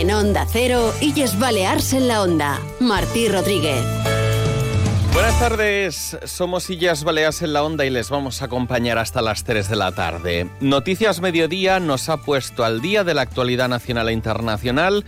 En Onda Cero, Illes Balears en la Onda. Martí Rodríguez. Buenas tardes, somos Illas Baleas en la Onda y les vamos a acompañar hasta las 3 de la tarde. Noticias Mediodía nos ha puesto al día de la actualidad nacional e internacional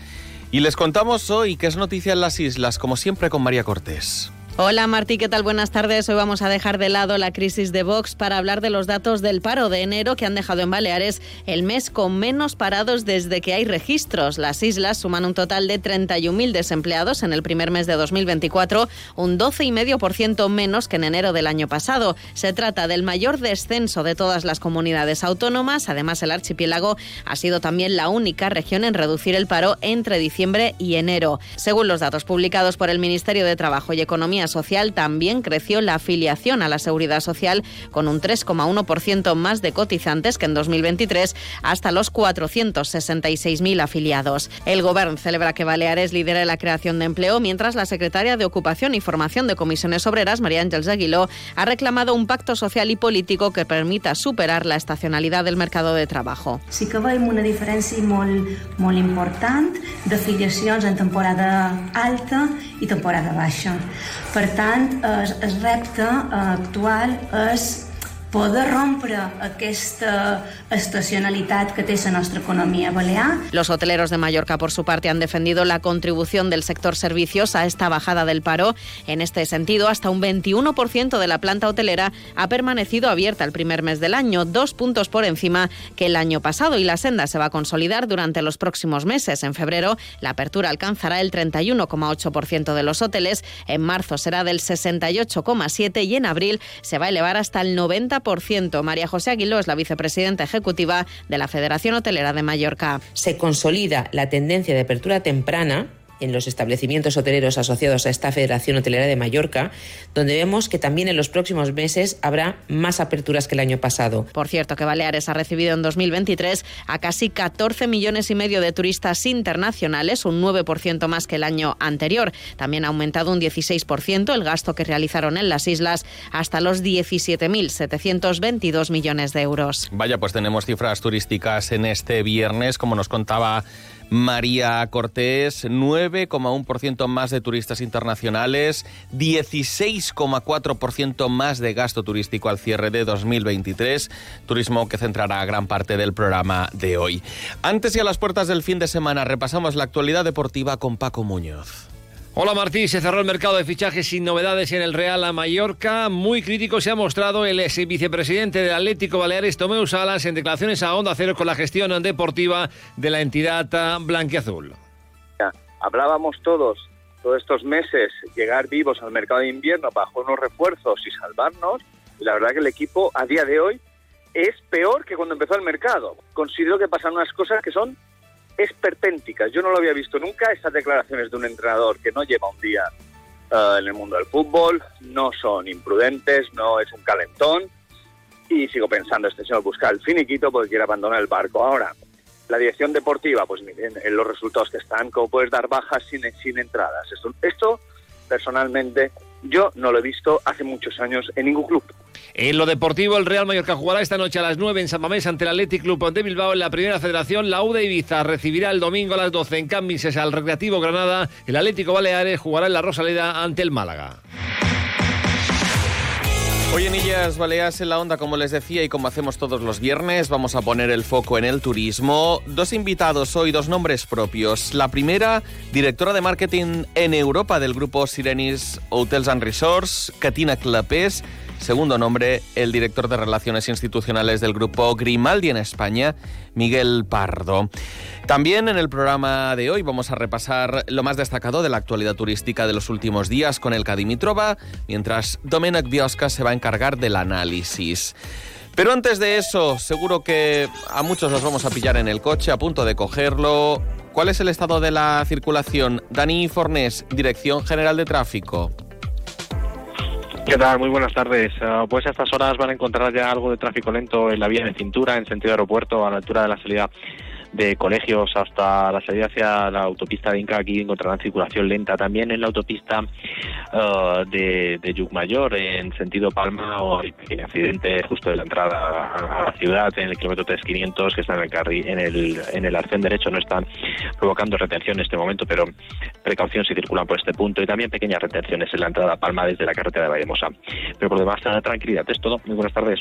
y les contamos hoy qué es noticia en las islas, como siempre con María Cortés. Hola Martí, ¿qué tal? Buenas tardes. Hoy vamos a dejar de lado la crisis de Vox para hablar de los datos del paro de enero que han dejado en Baleares el mes con menos parados desde que hay registros. Las islas suman un total de 31.000 desempleados en el primer mes de 2024, un 12,5% menos que en enero del año pasado. Se trata del mayor descenso de todas las comunidades autónomas. Además, el archipiélago ha sido también la única región en reducir el paro entre diciembre y enero. Según los datos publicados por el Ministerio de Trabajo y Economía, Social también creció la afiliación a la Seguridad Social con un 3,1% más de cotizantes que en 2023 hasta los 466.000 afiliados. El Gobierno celebra que Baleares lidera la creación de empleo mientras la secretaria de Ocupación y Formación de Comisiones Obreras, María Ángeles Aguiló, ha reclamado un pacto social y político que permita superar la estacionalidad del mercado de trabajo. Sí que veiem una diferència molt, molt important d'afiliacions en temporada alta i temporada baixa. Per tant, el, el repte actual és poder rompre aquesta estacionalidad que tiene nuestra economía balear. Los hoteleros de Mallorca, por su parte, han defendido la contribución del sector servicios a esta bajada del paro. En este sentido, hasta un 21% de la planta hotelera ha permanecido abierta el primer mes del año, dos puntos por encima que el año pasado, y la senda se va a consolidar durante los próximos meses. En febrero, la apertura alcanzará el 31,8% de los hoteles, en marzo será del 68,7% y en abril se va a elevar hasta el 90% María José Aguiló es la vicepresidenta ejecutiva de la Federación Hotelera de Mallorca. Se consolida la tendencia de apertura temprana en los establecimientos hoteleros asociados a esta Federación Hotelera de Mallorca, donde vemos que también en los próximos meses habrá más aperturas que el año pasado. Por cierto, que Baleares ha recibido en 2023 a casi 14 millones y medio de turistas internacionales, un 9% más que el año anterior. También ha aumentado un 16% el gasto que realizaron en las islas hasta los 17.722 millones de euros. Vaya, pues tenemos cifras turísticas en este viernes, como nos contaba María Cortés, 9,1% más de turistas internacionales, 16,4% más de gasto turístico al cierre de 2023, turismo que centrará gran parte del programa de hoy. Antes y a las puertas del fin de semana repasamos la actualidad deportiva con Paco Muñoz. Hola Martí, se cerró el mercado de fichajes sin novedades en el Real a Mallorca. Muy crítico se ha mostrado el ex vicepresidente del Atlético Baleares, Tomeu Salas, en declaraciones a Onda Cero con la gestión deportiva de la entidad blanquiazul. Hablábamos todos, todos estos meses, llegar vivos al mercado de invierno bajo unos refuerzos y salvarnos. Y la verdad que el equipo a día de hoy es peor que cuando empezó el mercado. Considero que pasan unas cosas que son esperpénticas. Yo no lo había visto nunca, estas declaraciones de un entrenador que no lleva un día eh, en el mundo del fútbol, no son imprudentes, no es un calentón. Y sigo pensando, este señor busca el finiquito porque quiere abandonar el barco. Ahora, la dirección deportiva, pues miren, en los resultados que están, como puedes dar bajas sin, sin entradas. Esto, personalmente, yo no lo he visto hace muchos años en ningún club. En lo deportivo, el Real Mallorca jugará esta noche a las 9 en San Mamés ante el Athletic Club de Bilbao en la Primera Federación. La UDA Ibiza recibirá el domingo a las 12 en Cambises al Recreativo Granada. El Atlético Baleares jugará en la Rosaleda ante el Málaga. Hoy en Illas Baleas en la Onda, como les decía y como hacemos todos los viernes, vamos a poner el foco en el turismo. Dos invitados hoy, dos nombres propios. La primera, directora de marketing en Europa del grupo Sirenis Hotels and Resorts, Katina Clapés Segundo nombre, el director de Relaciones Institucionales del grupo Grimaldi en España, Miguel Pardo. También en el programa de hoy vamos a repasar lo más destacado de la actualidad turística de los últimos días con el Dimitrova, mientras Domenech Biosca se va a encargar del análisis. Pero antes de eso, seguro que a muchos los vamos a pillar en el coche, a punto de cogerlo. ¿Cuál es el estado de la circulación? Dani Fornés, Dirección General de Tráfico. Muy buenas tardes. Ah, pues a estas horas van a encontrar ya algo de tráfico lento en la vía de cintura en sentido aeropuerto a la altura de la salida de colegios hasta la salida hacia la autopista de Inca, aquí encontrarán circulación lenta. También en la autopista uh, de, de Yucmayor, en sentido Palma, o hay pequeño accidente justo de la entrada a la ciudad, en el kilómetro 3500, que está en el, carril, en el, en el arcén derecho, no están provocando retención en este momento, pero precaución si circulan por este punto. Y también pequeñas retenciones en la entrada a Palma desde la carretera de Vallemosa. Pero por demás, tranquilidad. Es todo. Muy buenas tardes.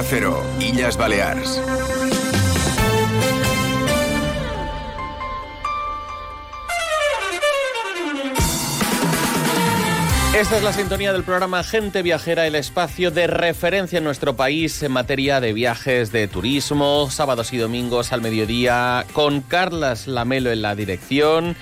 Cero, Illes Balears. Esta es la sintonía del programa Gente Viajera, el espacio de referencia en nuestro país en materia de viajes, de turismo, sábados y domingos al mediodía, con Carlas Lamelo en la dirección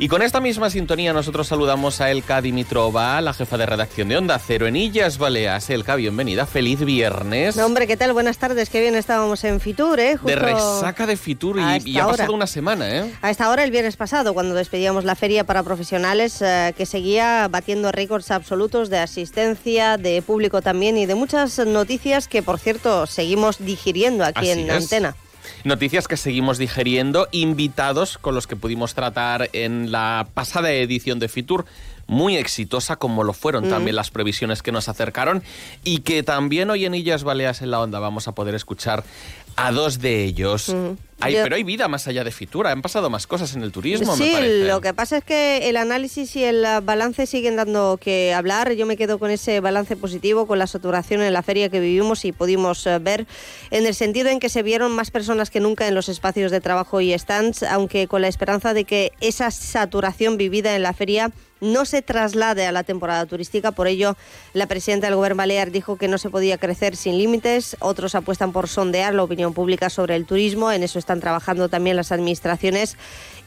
y con esta misma sintonía nosotros saludamos a Elka Dimitrova, la jefa de redacción de Onda Cero en Illas Baleas. Elka, bienvenida, feliz viernes. No, hombre, ¿qué tal? Buenas tardes, qué bien estábamos en Fitur, ¿eh? de resaca de Fitur y, ha pasado una semana, ¿eh? A esta hora, el viernes pasado, cuando despedíamos la feria para profesionales, eh, que seguía batiendo récords absolutos de asistencia, de público también y de muchas noticias que, por cierto, seguimos digiriendo aquí en Antena. Noticias que seguimos digeriendo, invitados con los que pudimos tratar en la pasada edición de Fitur, muy exitosa como lo fueron mm. también las previsiones que nos acercaron y que también hoy en Illas Baleas en la Onda vamos a poder escuchar a dos de ellos. Pero hay vida más allá de Fitura, han pasado más cosas en el turismo. Sí, me lo que pasa es que el análisis y el balance siguen dando que hablar. Yo me quedo con ese balance positivo, con la saturación en la feria que vivimos y pudimos eh, ver, en el sentido en que se vieron más personas que nunca en los espacios de trabajo y stands, aunque con la esperanza de que esa saturación vivida en la feria no se traslade a la temporada turística. Por ello, la presidenta del Gobierno Balear dijo que no se podía crecer sin límites. Otros apuestan por sondear la opinión pública sobre el turismo. En eso están trabajando también las administraciones.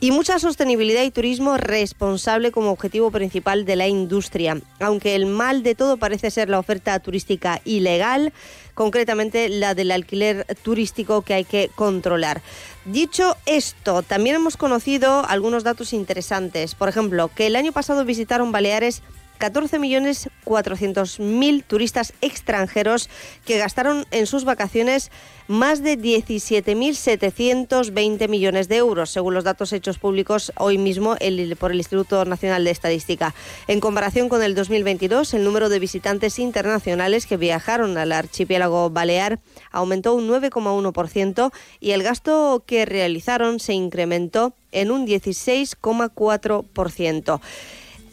Y mucha sostenibilidad y turismo responsable como objetivo principal de la industria. Aunque el mal de todo parece ser la oferta turística ilegal, concretamente la del alquiler turístico que hay que controlar. Dicho esto, también hemos conocido algunos datos interesantes. Por ejemplo, que el año pasado visitaron Baleares 14.400.000 turistas extranjeros que gastaron en sus vacaciones más de 17.720 millones de euros, según los datos hechos públicos hoy mismo por el Instituto Nacional de Estadística. En comparación con el 2022, el número de visitantes internacionales que viajaron al archipiélago balear aumentó un 9,1% y el gasto que realizaron se incrementó en un 16,4%.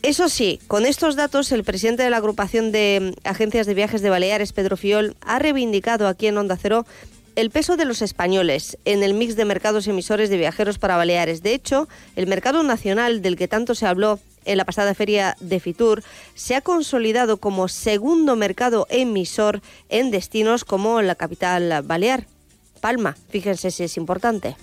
Eso sí, con estos datos, el presidente de la agrupación de agencias de viajes de Baleares, Pedro Fiol, ha reivindicado aquí en Onda Cero el peso de los españoles en el mix de mercados emisores de viajeros para Baleares. De hecho, el mercado nacional del que tanto se habló en la pasada feria de Fitur se ha consolidado como segundo mercado emisor en destinos como la capital balear. Palma, fíjense si es importante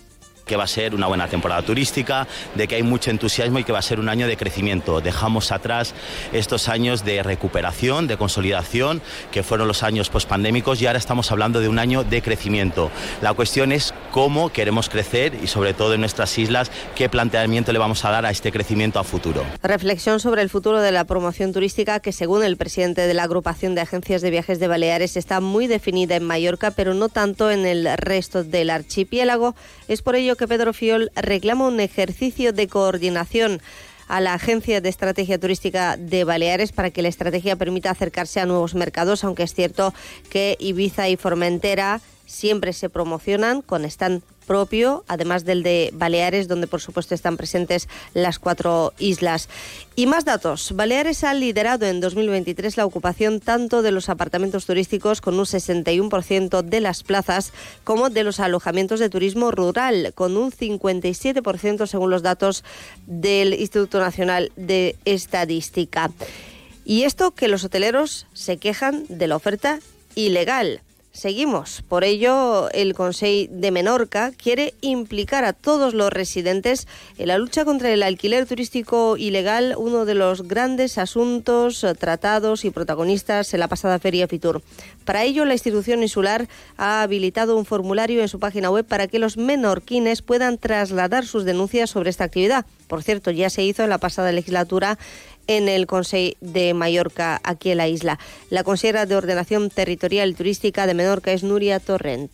que va a ser una buena temporada turística, de que hay mucho entusiasmo y que va a ser un año de crecimiento. Dejamos atrás estos años de recuperación, de consolidación, que fueron los años pospandémicos y ahora estamos hablando de un año de crecimiento. La cuestión es cómo queremos crecer y sobre todo en nuestras islas, qué planteamiento le vamos a dar a este crecimiento a futuro. Reflexión sobre el futuro de la promoción turística que según el presidente de la agrupación de agencias de viajes de Baleares está muy definida en Mallorca, pero no tanto en el resto del archipiélago. Es por ello que Pedro Fiol reclama un ejercicio de coordinación a la Agencia de Estrategia Turística de Baleares para que la estrategia permita acercarse a nuevos mercados, aunque es cierto que Ibiza y Formentera siempre se promocionan con stand propio, además del de Baleares, donde por supuesto están presentes las cuatro islas. Y más datos. Baleares ha liderado en 2023 la ocupación tanto de los apartamentos turísticos con un 61% de las plazas como de los alojamientos de turismo rural con un 57% según los datos del Instituto Nacional de Estadística. Y esto que los hoteleros se quejan de la oferta ilegal. Seguimos. Por ello, el Consejo de Menorca quiere implicar a todos los residentes en la lucha contra el alquiler turístico ilegal, uno de los grandes asuntos tratados y protagonistas en la pasada Feria Fitur. Para ello, la institución insular ha habilitado un formulario en su página web para que los menorquines puedan trasladar sus denuncias sobre esta actividad. Por cierto, ya se hizo en la pasada legislatura en el Consejo de Mallorca, aquí en la isla. La consejera de Ordenación Territorial Turística de Menorca és Núria Torrent.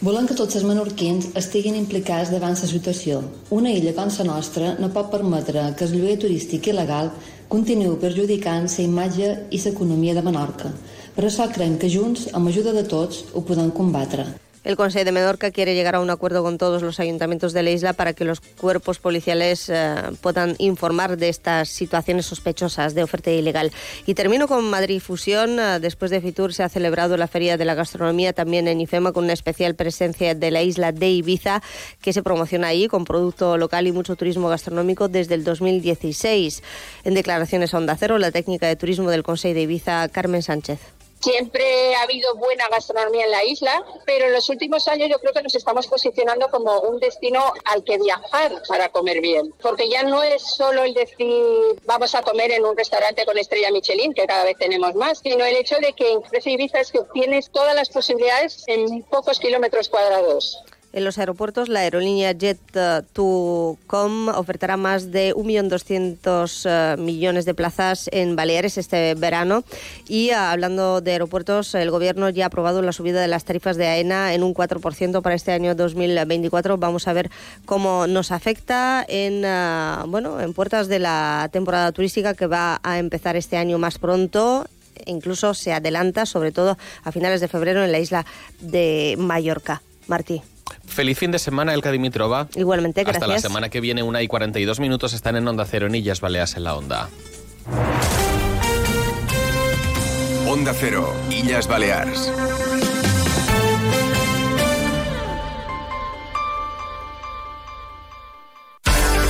Volem que tots els menorquins estiguin implicats davant la situació. Una illa com la nostra no pot permetre que el lloguer turístic il·legal continuï perjudicant la imatge i l'economia de Menorca. Per això creiem que junts, amb ajuda de tots, ho podem combatre. El Consejo de Menorca quiere llegar a un acuerdo con todos los ayuntamientos de la isla para que los cuerpos policiales eh, puedan informar de estas situaciones sospechosas de oferta ilegal. Y termino con Madrid Fusión. Eh, después de Fitur se ha celebrado la Feria de la Gastronomía también en IFEMA con una especial presencia de la isla de Ibiza que se promociona ahí con producto local y mucho turismo gastronómico desde el 2016. En declaraciones a Onda Cero, la técnica de turismo del Consejo de Ibiza, Carmen Sánchez. Siempre ha habido buena gastronomía en la isla, pero en los últimos años yo creo que nos estamos posicionando como un destino al que viajar para comer bien. Porque ya no es solo el decir vamos a comer en un restaurante con estrella Michelin, que cada vez tenemos más, sino el hecho de que en Ibiza es que obtienes todas las posibilidades en pocos kilómetros cuadrados. En los aeropuertos, la aerolínea Jet2Com ofertará más de 1.200.000 eh, millones de plazas en Baleares este verano. Y ah, hablando de aeropuertos, el Gobierno ya ha aprobado la subida de las tarifas de AENA en un 4% para este año 2024. Vamos a ver cómo nos afecta en, ah, bueno, en puertas de la temporada turística que va a empezar este año más pronto incluso se adelanta, sobre todo a finales de febrero, en la isla de Mallorca. Martí. Feliz fin de semana, Elka Dimitrova. Igualmente, gracias. Hasta la semana que viene, una y 42 minutos, están en Onda Cero, Nillas Baleas en la Onda. Onda Cero, Illas Baleares.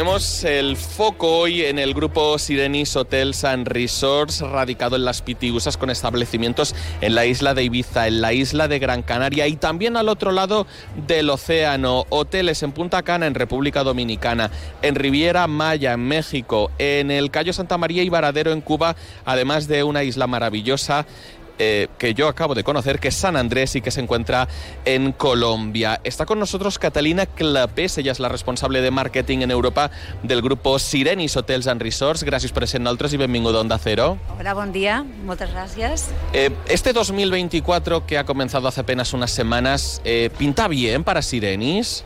Ponemos el foco hoy en el grupo Sirenis Hotels and Resorts, radicado en las Pitiusas, con establecimientos en la isla de Ibiza, en la isla de Gran Canaria y también al otro lado del océano. Hoteles en Punta Cana, en República Dominicana, en Riviera Maya, en México, en el Cayo Santa María y Varadero, en Cuba, además de una isla maravillosa eh, que yo acabo de conocer, que es San Andrés y que se encuentra en Colombia. Está con nosotros Catalina Clapés, ella es la responsable de marketing en Europa del grupo Sirenis Hotels and Resorts. Gracias por ser nosotros y bienvenido a Onda Cero. Hola, buen día, muchas gracias. Eh, este 2024 que ha comenzado hace apenas unas semanas, eh, ¿pinta bien para Sirenis?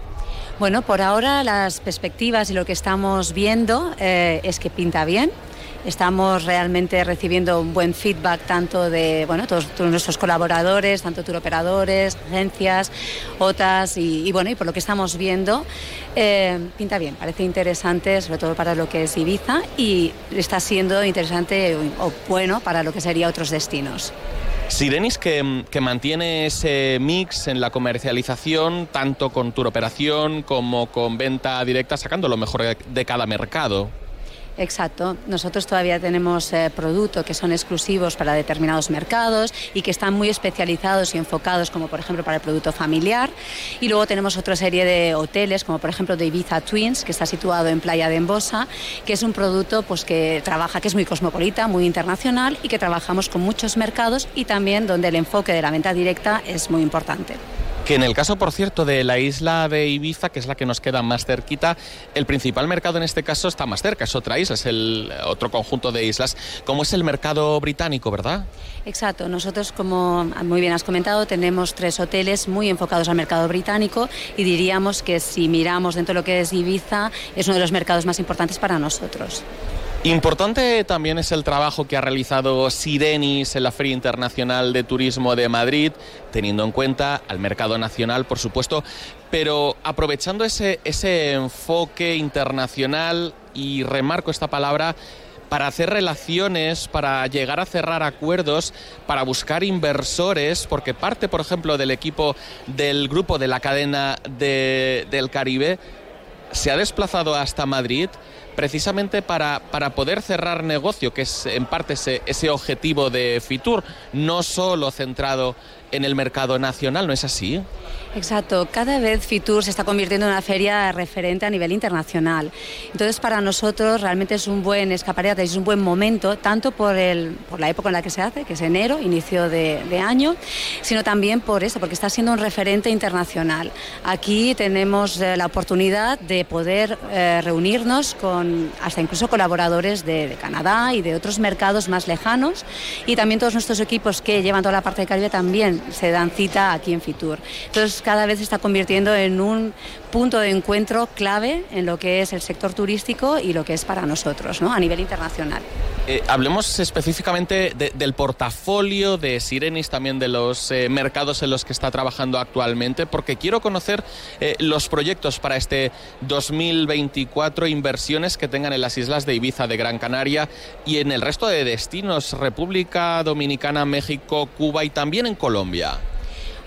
Bueno, por ahora las perspectivas y lo que estamos viendo es que pinta bien. Estamos realmente recibiendo un buen feedback tanto de bueno, todos, nuestros colaboradores, tanto turoperadores, agencias, OTAS y, bueno, y por lo que estamos viendo, eh, pinta bien, parece interesante, sobre todo para lo que es Ibiza y está siendo interesante o, bueno para lo que sería otros destinos. Sirenis que, que, mantiene ese mix en la comercialización, tanto con turoperación como con venta directa, sacando lo mejor de cada mercado. Exacto. Nosotros todavía tenemos eh, productos que son exclusivos para determinados mercados y que están muy especializados y enfocados, como por ejemplo para el producto familiar. Y luego tenemos otra serie de hoteles, como por ejemplo de Ibiza Twins, que está situado en Playa de Embosa, que es un producto pues, que trabaja, que es muy cosmopolita, muy internacional y que trabajamos con muchos mercados y también donde el enfoque de la venta directa es muy importante. Que en el caso, por cierto, de la isla de Ibiza, que es la que nos queda más cerquita, el principal mercado en este caso está más cerca, es otra isla, es otro conjunto de islas, como es el mercado británico, ¿verdad? Exacto, nosotros, como muy bien has comentado, tenemos tres hoteles muy enfocados al mercado británico y diríamos que si miramos dentro de lo que es Ibiza, es uno de los mercados más importantes para nosotros. Importante también es el trabajo que ha realizado Sirenis en la Feria Internacional de Turismo de Madrid, teniendo en cuenta al mercado nacional, por supuesto, pero aprovechando ese, ese enfoque internacional, y remarco esta palabra, para hacer relaciones, para llegar a cerrar acuerdos, para buscar inversores, porque parte, por ejemplo, del equipo del grupo de la cadena del Caribe se ha desplazado hasta Madrid precisamente para, para poder cerrar negocio, que es en parte ese, ese objetivo de Fitur, no solo centrado en el mercado nacional, ¿no es así? Exacto, cada vez Fitur se está convirtiendo en una feria referente a nivel internacional. Entonces, para nosotros realmente es un buen escaparate, es un buen momento, tanto por, el, por la época en la que se hace, que es enero, inicio de, año, sino también por eso, porque está siendo un referente internacional. Aquí tenemos eh, la oportunidad de poder eh, reunirnos con hasta incluso colaboradores de, de Canadá y de otros mercados más lejanos y también todos nuestros equipos que llevan toda la parte de Caribe también se dan cita aquí en Fitur. Entonces cada vez se está convirtiendo en un punto de encuentro clave en lo que es el sector turístico y lo que es para nosotros ¿no? a nivel internacional. Eh, hablemos específicamente del portafolio de Sirenis, también de los eh, mercados en los que está trabajando actualmente, porque quiero conocer eh, los proyectos para este 2024, inversiones que tengan en las islas de Ibiza, de Gran Canaria y en el resto de destinos, República Dominicana, México, Cuba y también en Colombia.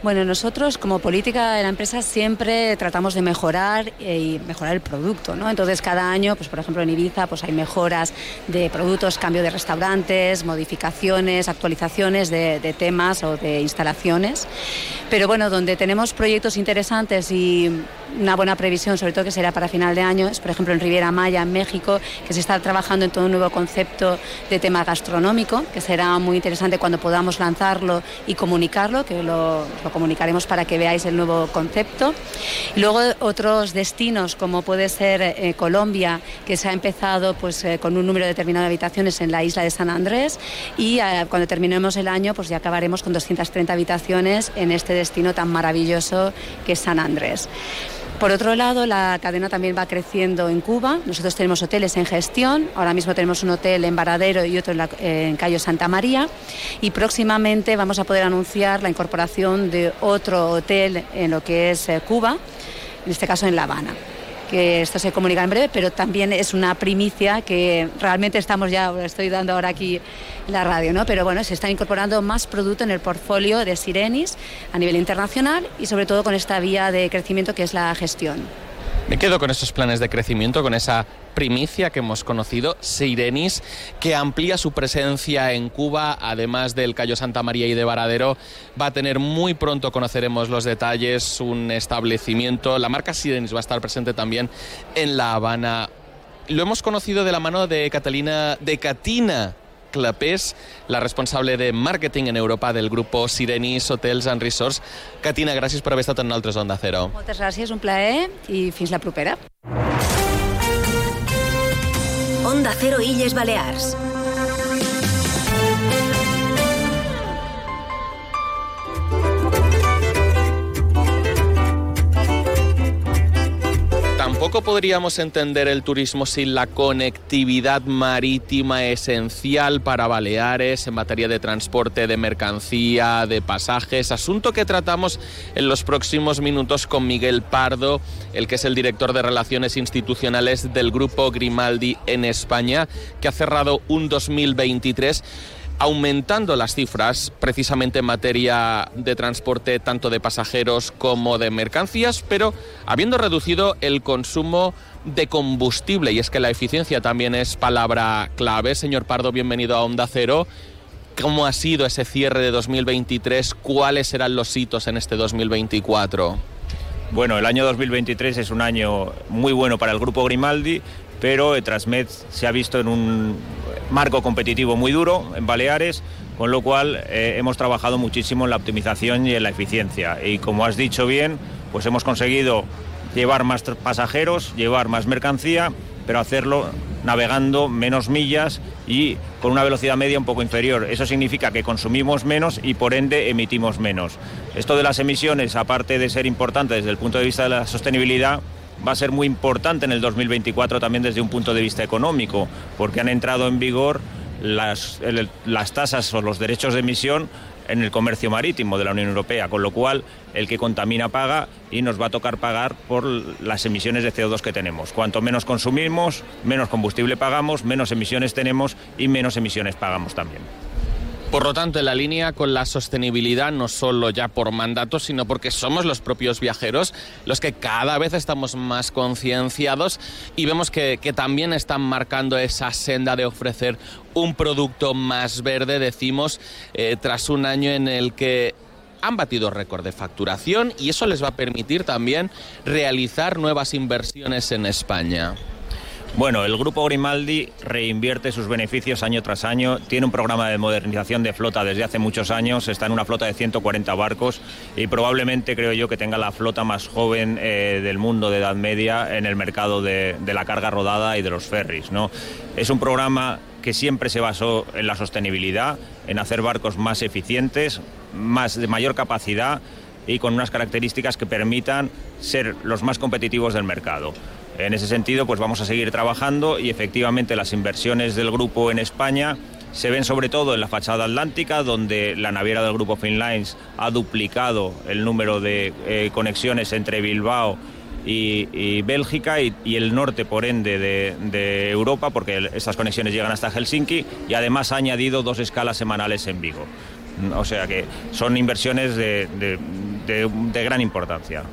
Bueno, nosotros como política de la empresa siempre tratamos de mejorar eh, y mejorar el producto, ¿no? Entonces cada año, pues por ejemplo en Ibiza, pues hay mejoras de productos, cambio de restaurantes, modificaciones, actualizaciones de, de temas o de instalaciones. Pero bueno, donde tenemos proyectos interesantes y una buena previsión, sobre todo que será para final de año, es por ejemplo en Riviera Maya, en México, que se está trabajando en todo un nuevo concepto de tema gastronómico, que será muy interesante cuando podamos lanzarlo y comunicarlo, que lo, comunicaremos para que veáis el nuevo concepto. Luego otros destinos, como puede ser eh, Colombia, que se ha empezado pues, eh, con un número determinado de habitaciones en la isla de San Andrés y eh, cuando terminemos el año pues ya acabaremos con 230 habitaciones en este destino tan maravilloso que es San Andrés. Por otro lado, la cadena también va creciendo en Cuba. Nosotros tenemos hoteles en gestión. Ahora mismo tenemos un hotel en Varadero y otro en, Cayo Santa María. Y próximamente vamos a poder anunciar la incorporación de otro hotel en lo que es eh, Cuba, en este caso en La Habana que esto se comunica en breve, pero también es una primicia que realmente estamos ya, estoy dando ahora aquí la radio, ¿no? Pero bueno, se está incorporando más producto en el portfolio de Sirenis a nivel internacional y sobre todo con esta vía de crecimiento que es la gestión. Me quedo con esos planes de crecimiento, con esa primicia que hemos conocido, Sirenis, que amplía su presencia en Cuba, además del Cayo Santa María y de Varadero. Va a tener muy pronto, conoceremos los detalles, un establecimiento. La marca Sirenis va a estar presente también en La Habana. Lo hemos conocido de la mano de Catalina, de Catina Clapés, la responsable de marketing en Europa del grupo Sirenis Hotels and Resorts. Catina, gràcies per haver estat en altres Onda Cero. Moltes gràcies, un plaer i fins la propera. Onda Cero Illes Balears. Tampoco podríamos entender el turismo sin la conectividad marítima esencial para Baleares en materia de transporte de mercancía, de pasajes, asunto que tratamos en los próximos minutos con Miguel Pardo, el que es el director de Relaciones Institucionales del Grupo Grimaldi en España, que ha cerrado un 2023 aumentando las cifras precisamente en materia de transporte tanto de pasajeros como de mercancías, pero habiendo reducido el consumo de combustible. Y es que la eficiencia también es palabra clave. Señor Pardo, bienvenido a Onda Cero. ¿Cómo ha sido ese cierre de 2023? ¿Cuáles serán los hitos en este 2024? Bueno, el año 2023 es un año muy bueno para el Grupo Grimaldi, pero Transmed se ha visto en un marco competitivo muy duro en Baleares, con lo cual eh, hemos trabajado muchísimo en la optimización y en la eficiencia. Y como has dicho bien, pues hemos conseguido llevar más pasajeros, llevar más mercancía, pero hacerlo navegando menos millas y con una velocidad media un poco inferior. Eso significa que consumimos menos y por ende emitimos menos. Esto de las emisiones, aparte de ser importante desde el punto de vista de la sostenibilidad, va a ser muy importante en el 2024 también desde un punto de vista económico, porque han entrado en vigor las, las tasas o los derechos de emisión en el comercio marítimo de la Unión Europea, con lo cual el que contamina paga y nos va a tocar pagar por las emisiones de CO2 que tenemos. Cuanto menos consumimos, menos combustible pagamos, menos emisiones tenemos y menos emisiones pagamos también. Por lo tanto, en la línea con la sostenibilidad, no solo ya por mandato, sino porque somos los propios viajeros los que cada vez estamos más concienciados y vemos que, también están marcando esa senda de ofrecer un producto más verde, decimos, eh, tras un año en el que han batido récord de facturación y eso les va a permitir también realizar nuevas inversiones en España. Bueno, el grupo Grimaldi reinvierte sus beneficios año tras año, tiene un programa de modernización de flota desde hace muchos años, está en una flota de 140 barcos y probablemente creo yo que tenga la flota más joven eh, del mundo de Edad Media en el mercado de, la carga rodada y de los ferries. ¿no? Es un programa que siempre se basó en la sostenibilidad, en hacer barcos más eficientes, más de mayor capacidad y con unas características que permitan ser los más competitivos del mercado. En ese sentido, pues vamos a seguir trabajando y efectivamente las inversiones del grupo en España se ven sobre todo en la fachada atlántica, donde la naviera del grupo Finlines ha duplicado el número de eh, conexiones entre Bilbao y, Bélgica y, el norte, por ende, de, Europa, porque estas conexiones llegan hasta Helsinki y además ha añadido dos escalas semanales en Vigo. O sea que son inversiones de gran importancia.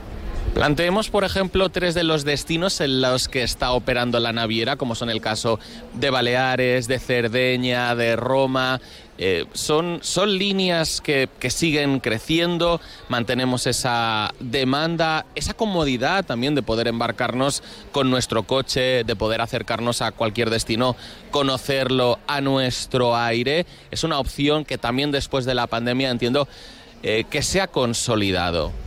Planteemos, por ejemplo, tres de los destinos en los que está operando la naviera, como son el caso de Baleares, de Cerdeña, de Roma. Eh, son, son líneas que, que, siguen creciendo, mantenemos esa demanda, esa comodidad también de poder embarcarnos con nuestro coche, de poder acercarnos a cualquier destino, conocerlo a nuestro aire. Es una opción que también después de la pandemia entiendo eh, que se ha consolidado.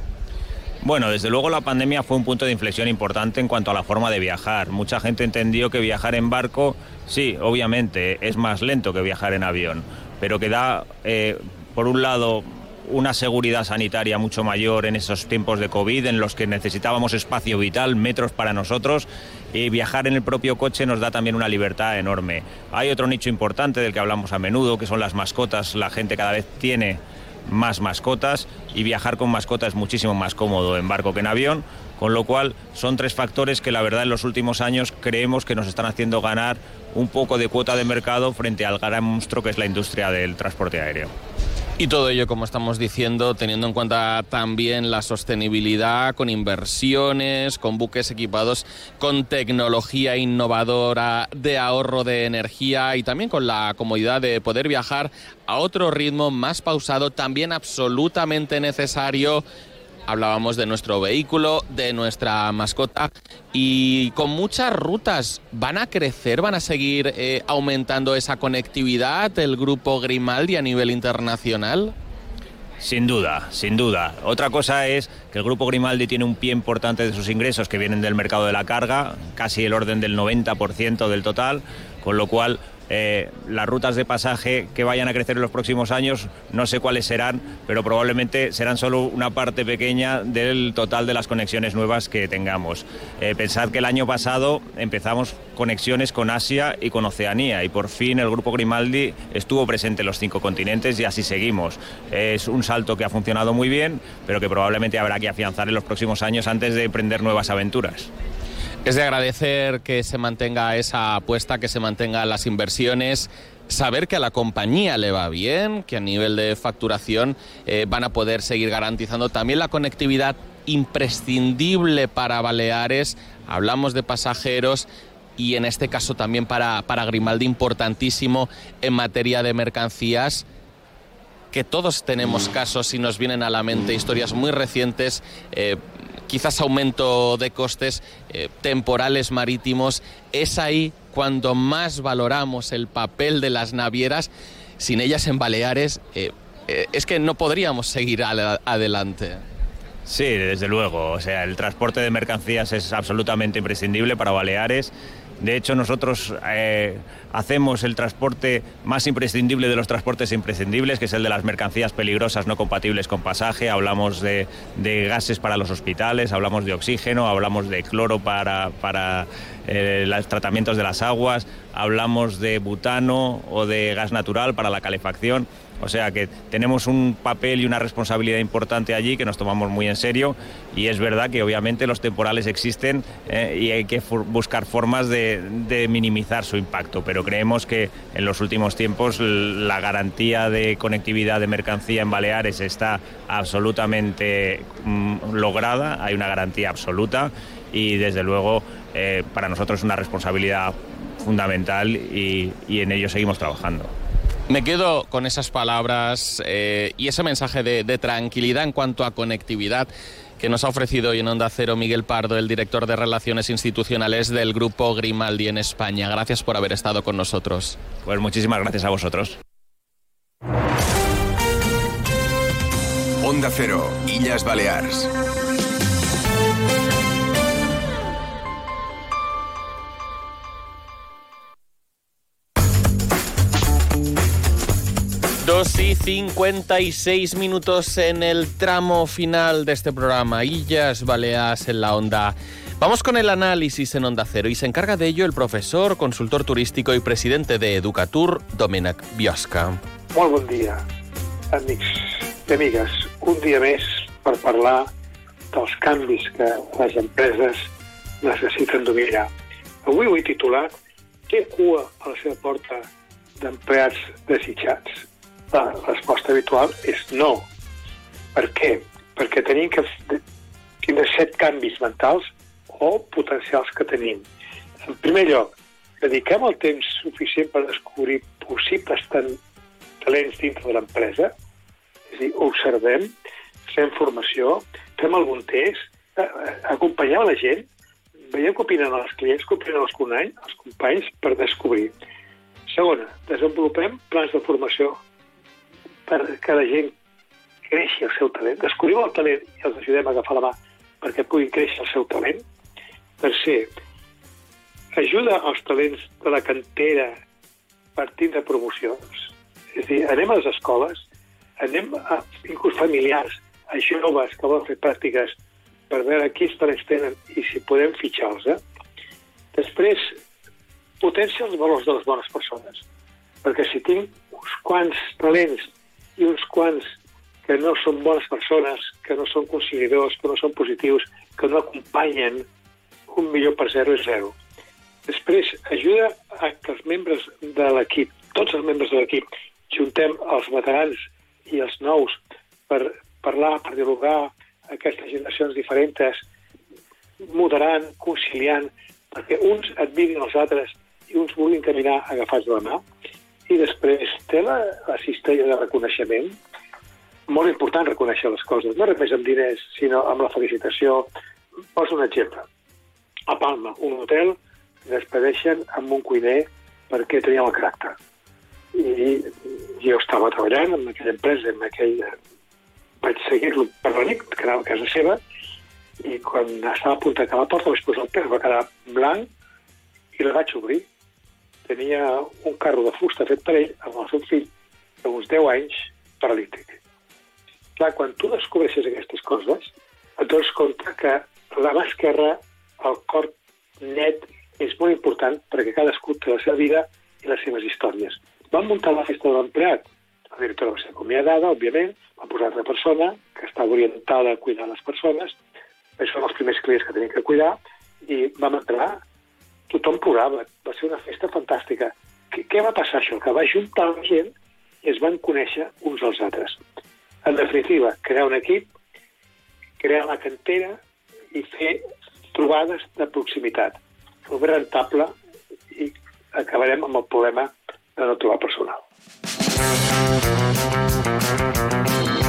Bueno, desde luego la pandemia fue un punto de inflexión importante en cuanto a la forma de viajar. Mucha gente entendió que viajar en barco, sí, obviamente, es más lento que viajar en avión, pero que da, eh, por un lado, una seguridad sanitaria mucho mayor en esos tiempos de COVID en los que necesitábamos espacio vital, metros para nosotros y viajar en el propio coche nos da también una libertad enorme. Hay otro nicho importante del que hablamos a menudo, que son las mascotas. La gente cada vez tiene más mascotas y viajar con mascotas es muchísimo más cómodo en barco que en avión, con lo cual son tres factores que la verdad en los últimos años creemos que nos están haciendo ganar un poco de cuota de mercado frente al gran monstruo que es la industria del transporte aéreo. Y todo ello, como estamos diciendo, teniendo en cuenta también la sostenibilidad con inversiones, con buques equipados con tecnología innovadora de ahorro de energía y también con la comodidad de poder viajar a otro ritmo más pausado, también absolutamente necesario hablábamos de nuestro vehículo, de nuestra mascota y con muchas rutas van a crecer, van a seguir eh, aumentando esa conectividad del grupo Grimaldi a nivel internacional. Sin duda, sin duda. Otra cosa es que el grupo Grimaldi tiene un pie importante de sus ingresos que vienen del mercado de la carga, casi el orden del 90% del total, con lo cual eh, las rutas de pasaje que vayan a crecer en los próximos años, no sé cuáles serán, pero probablemente serán solo una parte pequeña del total de las conexiones nuevas que tengamos. Eh, pensad que el año pasado empezamos conexiones con Asia y con Oceanía y por fin el grupo Grimaldi estuvo presente en los cinco continentes y así seguimos. Es un salto que ha funcionado muy bien, pero que probablemente habrá que afianzar en los próximos años antes de emprender nuevas aventuras. Es de agradecer que se mantenga esa apuesta, que se mantengan las inversiones, saber que a la compañía le va bien, que a nivel de facturación eh, van a poder seguir garantizando también la conectividad imprescindible para Baleares. Hablamos de pasajeros y en este caso también para, para Grimaldi importantísimo en materia de mercancías que todos tenemos casos y nos vienen a la mente historias muy recientes eh, quizás aumento de costes eh, temporales marítimos, es ahí cuando más valoramos el papel de las navieras sin ellas en Baleares eh, eh, es que no podríamos seguir adelante. Sí, desde luego. O sea, el transporte de mercancías es absolutamente imprescindible para Baleares. De hecho, nosotros eh, hacemos el transporte más imprescindible de los transportes imprescindibles, que es el de las mercancías peligrosas no compatibles con pasaje. Hablamos de, gases para los hospitales, hablamos de oxígeno, hablamos de cloro para, para eh, los tratamientos de las aguas, hablamos de butano o de gas natural para la calefacción. O sea que tenemos un papel y una responsabilidad importante allí que nos tomamos muy en serio y es verdad que obviamente los temporales existen eh, y hay que buscar formas de, minimizar su impacto, pero creemos que en los últimos tiempos la garantía de conectividad de mercancía en Baleares está absolutamente mm, lograda, hay una garantía absoluta y desde luego eh, para nosotros es una responsabilidad fundamental y en ello seguimos trabajando. Me quedo con esas palabras eh, y ese mensaje de, tranquilidad en cuanto a conectividad que nos ha ofrecido hoy en Onda Cero Miguel Pardo, el director de Relaciones Institucionales del Grupo Grimaldi en España. Gracias por haber estado con nosotros. Pues muchísimas gracias a vosotros. Onda Cero, Illas Baleares. 2 y 56 minutos en el tramo final de este programa. Illas Baleas en la onda. Vamos con el análisis en Onda Cero y se encarga de ello el profesor, consultor turístico y presidente de Educatur, Domènec Biosca. Molt bon dia, amics i amigues. Un dia més per parlar dels canvis que les empreses necessiten dominar. Avui ho he titulat Té cua a la seva porta d'empleats desitjats? La resposta habitual és no. Per què? Perquè tenim que tindre set canvis mentals o potencials que tenim. En primer lloc, dediquem el temps suficient per descobrir possibles talents dintre de l'empresa, és a dir, observem, fem formació, fem algun test, eh, eh, acompanyem la gent, veiem què opinen els clients, què opinen els companys, els companys per descobrir. Segona, desenvolupem plans de formació perquè la gent creixi el seu talent. Descobrim el talent i els ajudem a agafar la mà perquè puguin créixer el seu talent. Tercer, ajuda als talents de la cantera per tindre promocions. És a dir, anem a les escoles, anem a inclús familiars, a joves que volen fer pràctiques per veure quins talents tenen i si podem fitxar-los. Eh? Després, potència els valors de les bones persones. Perquè si tinc uns quants talents i uns quants que no són bones persones, que no són conciliadors, que no són positius, que no acompanyen un millor per zero és zero. Després, ajuda a que els membres de l'equip, tots els membres de l'equip, juntem els veterans i els nous per parlar, per dialogar aquestes generacions diferents, moderant, conciliant, perquè uns admirin els altres i uns vulguin caminar agafats de la mà i després té la, la cistella de reconeixement, molt important reconèixer les coses, no només amb diners, sinó amb la felicitació. Poso un exemple. A Palma, un hotel, despedeixen amb un cuiner perquè tenia el caràcter. I jo estava treballant en aquella empresa, en aquell... Vaig seguir-lo per la nit, que anava a casa seva, i quan estava a punt de la porta vaig posar el peu, va quedar blanc i la vaig obrir tenia un carro de fusta fet per ell amb el seu fill d'uns 10 anys paralític. Clar, quan tu descobreixes aquestes coses, et dones compte que la mà esquerra, el cor net, és molt important perquè cadascú té la seva vida i les seves històries. Van muntar la festa de l'empleat. La directora va ser acomiadada, òbviament, va posar altra persona que estava orientada a cuidar les persones, això són els primers clients que tenim que cuidar, i vam entrar tothom plorava, va ser una festa fantàstica. Què, què va passar això? Que va juntar la gent i es van conèixer uns als altres. En definitiva, crear un equip, crear la cantera i fer trobades de proximitat. Fer rentable i acabarem amb el problema de no trobar personal.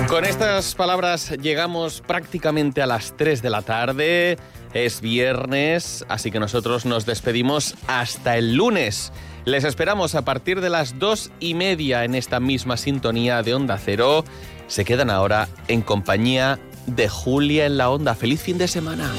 Con estas palabras llegamos prácticamente a las 3 de la tarde. Es viernes, así que nosotros nos despedimos hasta el lunes. Les esperamos a partir de las dos y media en esta misma sintonía de Onda Cero. Se quedan ahora en compañía de Julia en la Onda. ¡Feliz fin de semana!